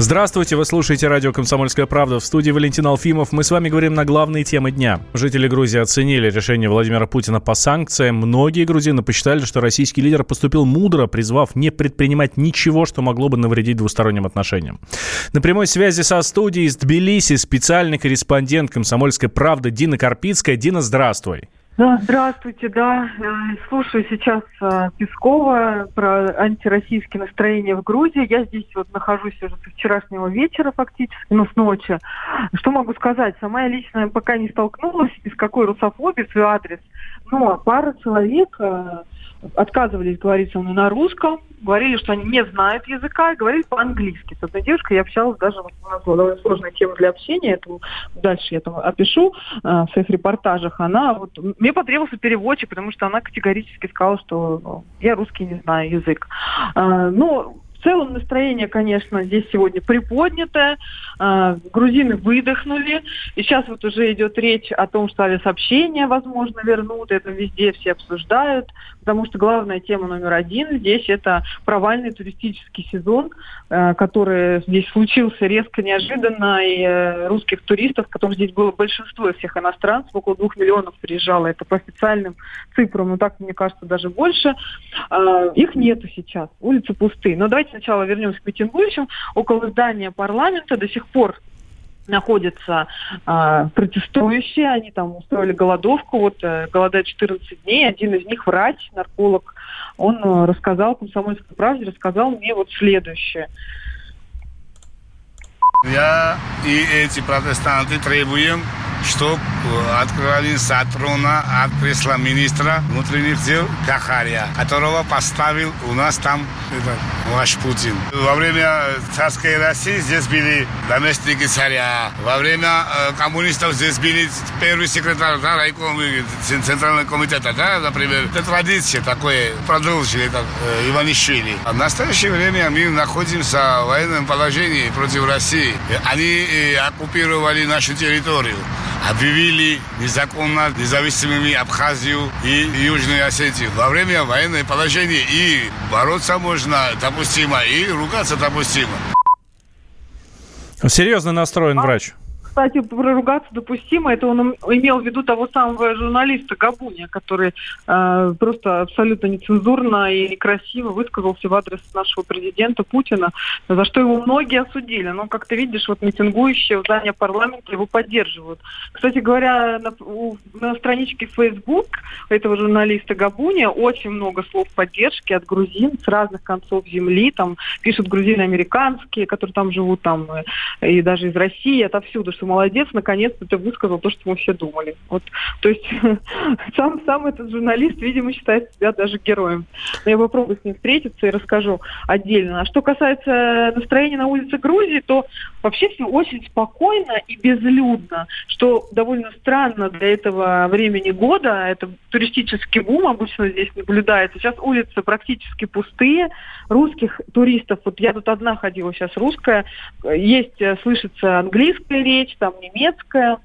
Здравствуйте, вы слушаете радио «Комсомольская правда». В студии Валентин Алфимов. Мы с вами говорим на главные темы дня. Жители Грузии оценили решение Владимира Путина по санкциям. Многие грузины посчитали, что российский лидер поступил мудро, призвав не предпринимать ничего, что могло бы навредить двусторонним отношениям. На прямой связи со студией из Тбилиси специальный корреспондент «Комсомольской правды» Дина Карпицкая. Дина, здравствуй. Да, здравствуйте, да. Э, слушаю сейчас э, Пескова про антироссийские настроения в Грузии. Я здесь вот нахожусь уже с вчерашнего вечера фактически, ну, с ночи. Что могу сказать? Сама я лично пока не столкнулась ни с какой русофобией свой адрес, но пара человек э, отказывались говорить со мной на русском, говорили, что они не знают языка, и говорили по-английски. С одной девушкой я общалась даже, вот у нас была довольно сложная тема для общения, это дальше я там опишу э, в своих репортажах. Она вот, мне потребовался переводчик, потому что она категорически сказала, что ну, я русский не знаю язык. Э, ну, в целом настроение, конечно, здесь сегодня приподнятое. А, грузины выдохнули. И сейчас вот уже идет речь о том, что авиасообщение, возможно, вернут. Это везде все обсуждают. Потому что главная тема номер один здесь это провальный туристический сезон, а, который здесь случился резко, неожиданно. И э, русских туристов, которых здесь было большинство всех иностранцев, около двух миллионов приезжало. Это по официальным цифрам, но так, мне кажется, даже больше. А, их нету сейчас. Улицы пустые. Но давайте сначала вернемся к митингующим. Около здания парламента до сих пор находятся э, протестующие, они там устроили голодовку, вот э, голодают 14 дней, один из них врач, нарколог, он э, рассказал, комсомольской правде рассказал мне вот следующее. Я и эти протестанты требуем чтобы открылись от трона от кресла министра внутренних дел Кахария, которого поставил у нас там это, ваш Путин. Во время царской России здесь были наместники царя. Во время э, коммунистов здесь были первый секретарь да, райкома, Центрального комитета, да, например. Это традиция такое, продолжили как э, Иванишвили. А в настоящее время мы находимся в военном положении против России. Они э, оккупировали нашу территорию объявили незаконно независимыми Абхазию и Южную Осетию. Во время военного положения и бороться можно допустимо, и ругаться допустимо. Серьезно настроен врач кстати, проругаться допустимо. Это он имел в виду того самого журналиста Габуня, который э, просто абсолютно нецензурно и некрасиво высказался в адрес нашего президента Путина, за что его многие осудили. Но, как ты видишь, вот митингующие в здании парламента его поддерживают. Кстати говоря, на, у, на страничке Facebook этого журналиста Габуня очень много слов поддержки от грузин с разных концов земли. Там пишут грузины американские, которые там живут, там и даже из России, отовсюду, что молодец, наконец-то ты высказал то, что мы все думали. Вот, то есть сам, сам этот журналист, видимо, считает себя даже героем. Но я попробую с ним встретиться и расскажу отдельно. А что касается настроения на улице Грузии, то вообще все очень спокойно и безлюдно, что довольно странно для этого времени года. Это туристический бум обычно здесь наблюдается. Сейчас улицы практически пустые. Русских туристов, вот я тут одна ходила сейчас русская, есть, э, слышится английская речь, там немецкая,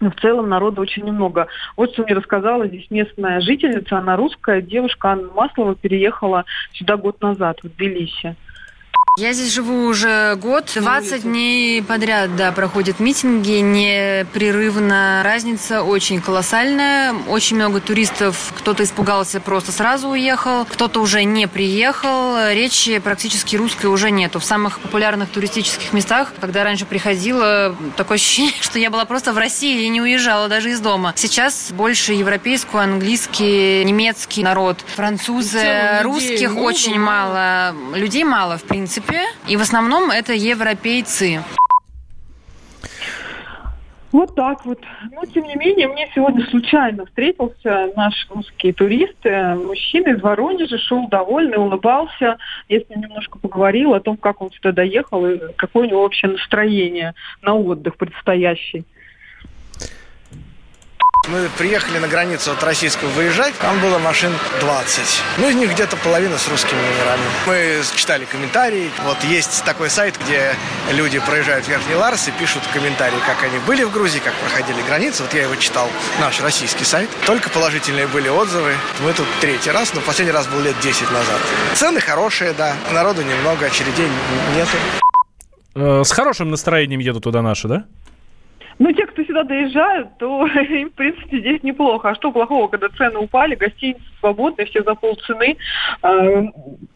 но в целом народа очень немного. Вот что мне рассказала здесь местная жительница, она русская, девушка Анна Маслова переехала сюда год назад, в Тбилиси. Я здесь живу уже год. 20 дней подряд, да, проходят митинги непрерывно. Разница очень колоссальная. Очень много туристов. Кто-то испугался, просто сразу уехал. Кто-то уже не приехал. Речи практически русской уже нету. В самых популярных туристических местах, когда раньше приходила, такое ощущение, что я была просто в России и не уезжала даже из дома. Сейчас больше европейскую, английский, немецкий народ. Французы, русских очень мало. Людей мало, в принципе Европе, и в основном это европейцы. Вот так вот. Но, тем не менее, мне сегодня случайно встретился наш русский турист, э, мужчина из Воронежа, шел довольный, улыбался. Я с ним немножко поговорила о том, как он сюда доехал и какое у него вообще настроение на отдых предстоящий. Мы приехали на границу от российского выезжать, там было машин 20. Ну, из них где-то половина с русскими номерами. Мы читали комментарии. Вот есть такой сайт, где люди проезжают в Верхний Ларс и пишут комментарии, как они были в Грузии, как проходили границу. Вот я его читал, наш российский сайт. Только положительные были отзывы. Мы тут третий раз, но последний раз был лет 10 назад. Цены хорошие, да. Народу немного, очередей нету. Э, с хорошим настроением едут туда наши, да? Ну, те, кто сюда доезжают, то им, в принципе, здесь неплохо. А что плохого, когда цены упали, гостиницы свободные, все за полцены, э,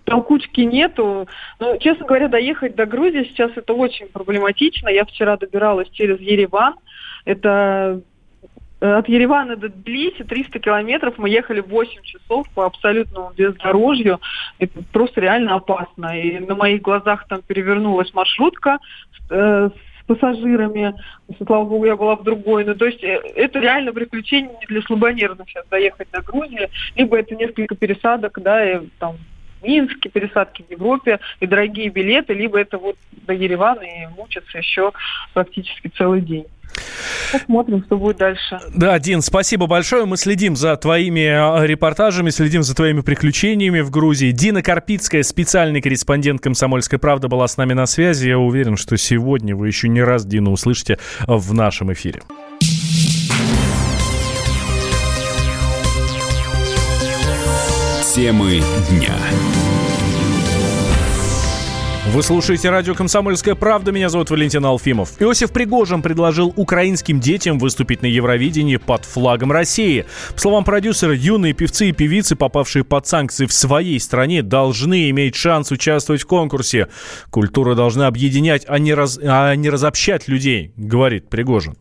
толкучки нету. Но, честно говоря, доехать до Грузии сейчас это очень проблематично. Я вчера добиралась через Ереван. Это э, от Еревана до Тбилиси 300 километров. Мы ехали 8 часов по абсолютному бездорожью. Это просто реально опасно. И на моих глазах там перевернулась маршрутка э, пассажирами. Слава богу, я была в другой. Ну, то есть э, это реально приключение не для слабонервных сейчас доехать до Грузии. Либо это несколько пересадок, да, и там Минске, пересадки в Европе и дорогие билеты, либо это вот до Еревана и мучиться еще практически целый день. Посмотрим, что будет дальше. Да, Дин, спасибо большое. Мы следим за твоими а, репортажами, следим за твоими приключениями в Грузии. Дина Карпицкая, специальный корреспондент «Комсомольской правды», была с нами на связи. Я уверен, что сегодня вы еще не раз Дину услышите в нашем эфире. Темы дня. Вы слушаете радио «Комсомольская правда». Меня зовут Валентин Алфимов. Иосиф Пригожин предложил украинским детям выступить на Евровидении под флагом России. По словам продюсера, юные певцы и певицы, попавшие под санкции в своей стране, должны иметь шанс участвовать в конкурсе. Культура должна объединять, а не, раз, а не разобщать людей, говорит Пригожин.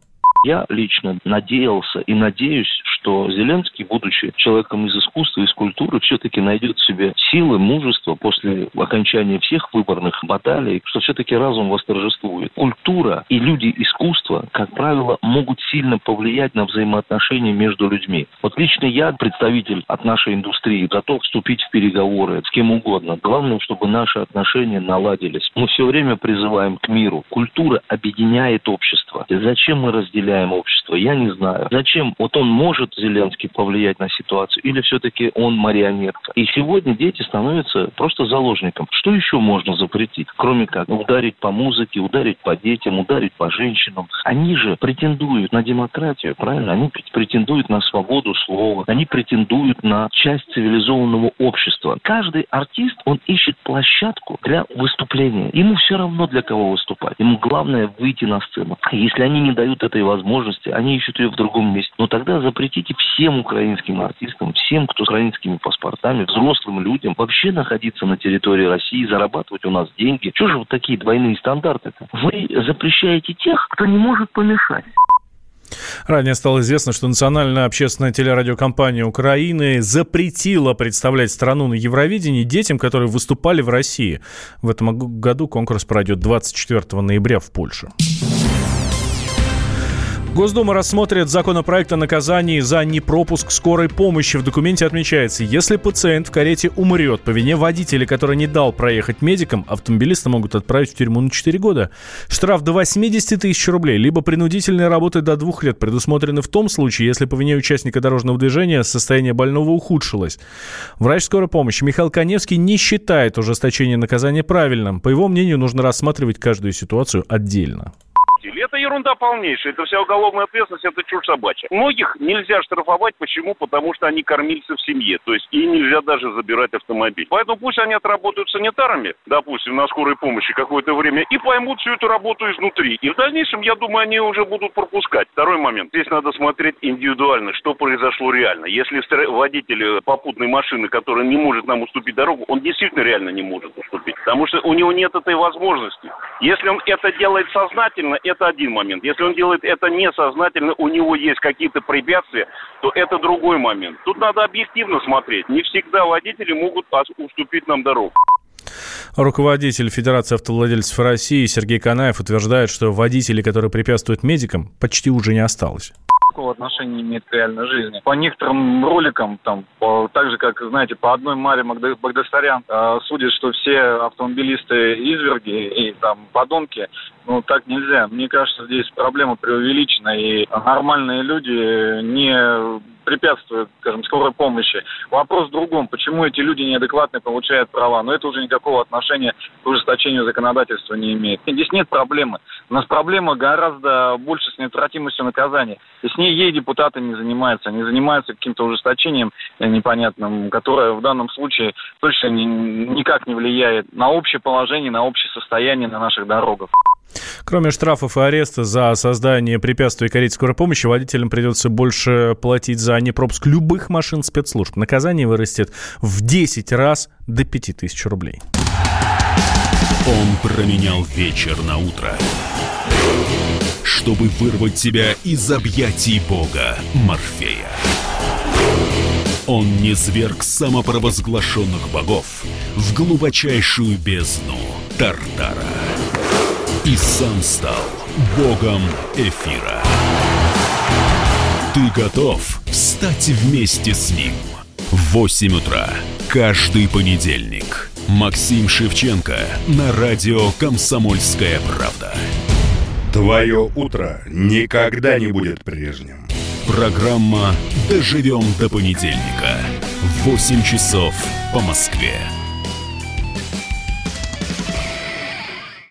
Я лично надеялся и надеюсь, что Зеленский, будучи человеком из искусства, из культуры, все-таки найдет в себе силы, мужество после окончания всех выборных баталий, что все-таки разум восторжествует. Культура и люди искусства, как правило, могут сильно повлиять на взаимоотношения между людьми. Вот лично я, представитель от нашей индустрии, готов вступить в переговоры с кем угодно. Главное, чтобы наши отношения наладились. Мы все время призываем к миру. Культура объединяет общество. Зачем мы разделяем общество, я не знаю. Зачем? Вот он может, Зеленский, повлиять на ситуацию, или все-таки он марионетка? И сегодня дети становятся просто заложником. Что еще можно запретить, кроме как ударить по музыке, ударить по детям, ударить по женщинам? Они же претендуют на демократию, правильно? Они претендуют на свободу слова, они претендуют на часть цивилизованного общества. Каждый артист, он ищет площадку для выступления. Ему все равно для кого выступать. Ему главное выйти на сцену. А если они не дают этой возможности, они ищут ее в другом месте. Но тогда запретите всем украинским артистам, всем, кто с украинскими паспортами, взрослым людям вообще находиться на территории России, зарабатывать у нас деньги. Что же вот такие двойные стандарты-то? Вы запрещаете тех, кто не может помешать. Ранее стало известно, что национальная общественная телерадиокомпания Украины запретила представлять страну на Евровидении детям, которые выступали в России. В этом году конкурс пройдет 24 ноября в Польше. Госдума рассмотрит законопроект о наказании за непропуск скорой помощи. В документе отмечается, если пациент в карете умрет по вине водителя, который не дал проехать медикам, автомобилиста могут отправить в тюрьму на 4 года. Штраф до 80 тысяч рублей, либо принудительные работы до 2 лет предусмотрены в том случае, если по вине участника дорожного движения состояние больного ухудшилось. Врач скорой помощи Михаил Коневский не считает ужесточение наказания правильным. По его мнению, нужно рассматривать каждую ситуацию отдельно автомобиле. Это ерунда полнейшая. Это вся уголовная ответственность, это чушь собачья. Многих нельзя штрафовать. Почему? Потому что они кормильцы в семье. То есть им нельзя даже забирать автомобиль. Поэтому пусть они отработают санитарами, допустим, на скорой помощи какое-то время, и поймут всю эту работу изнутри. И в дальнейшем, я думаю, они уже будут пропускать. Второй момент. Здесь надо смотреть индивидуально, что произошло реально. Если водитель попутной машины, который не может нам уступить дорогу, он действительно реально не может уступить. Потому что у него нет этой возможности. Если он это делает сознательно, это один момент. Если он делает это несознательно, у него есть какие-то препятствия, то это другой момент. Тут надо объективно смотреть. Не всегда водители могут уступить нам дорогу. Руководитель Федерации автовладельцев России Сергей Канаев утверждает, что водителей, которые препятствуют медикам, почти уже не осталось какого отношения имеет к реальной жизни. По некоторым роликам, там, по, так же, как, знаете, по одной Маре Багдасарян э, судят, что все автомобилисты изверги и там подонки, ну, так нельзя. Мне кажется, здесь проблема преувеличена, и нормальные люди не препятствуют, скажем, скорой помощи. Вопрос в другом. Почему эти люди неадекватно получают права? Но это уже никакого отношения к ужесточению законодательства не имеет. Здесь нет проблемы. У нас проблема гораздо больше с неотвратимостью наказания. И с ней ей депутаты не занимаются. Они занимаются каким-то ужесточением непонятным, которое в данном случае точно никак не влияет на общее положение, на общее состояние на наших дорогах. Кроме штрафов и ареста за создание препятствий корейской скорой помощи, водителям придется больше платить за непропуск любых машин спецслужб. Наказание вырастет в 10 раз до 5000 рублей. Он променял вечер на утро, чтобы вырвать тебя из объятий бога Морфея. Он не зверг самопровозглашенных богов в глубочайшую бездну Тартара и сам стал богом эфира. Ты готов стать вместе с ним? В 8 утра каждый понедельник. Максим Шевченко на радио «Комсомольская правда». Твое утро никогда не будет прежним. Программа «Доживем до понедельника» в 8 часов по Москве.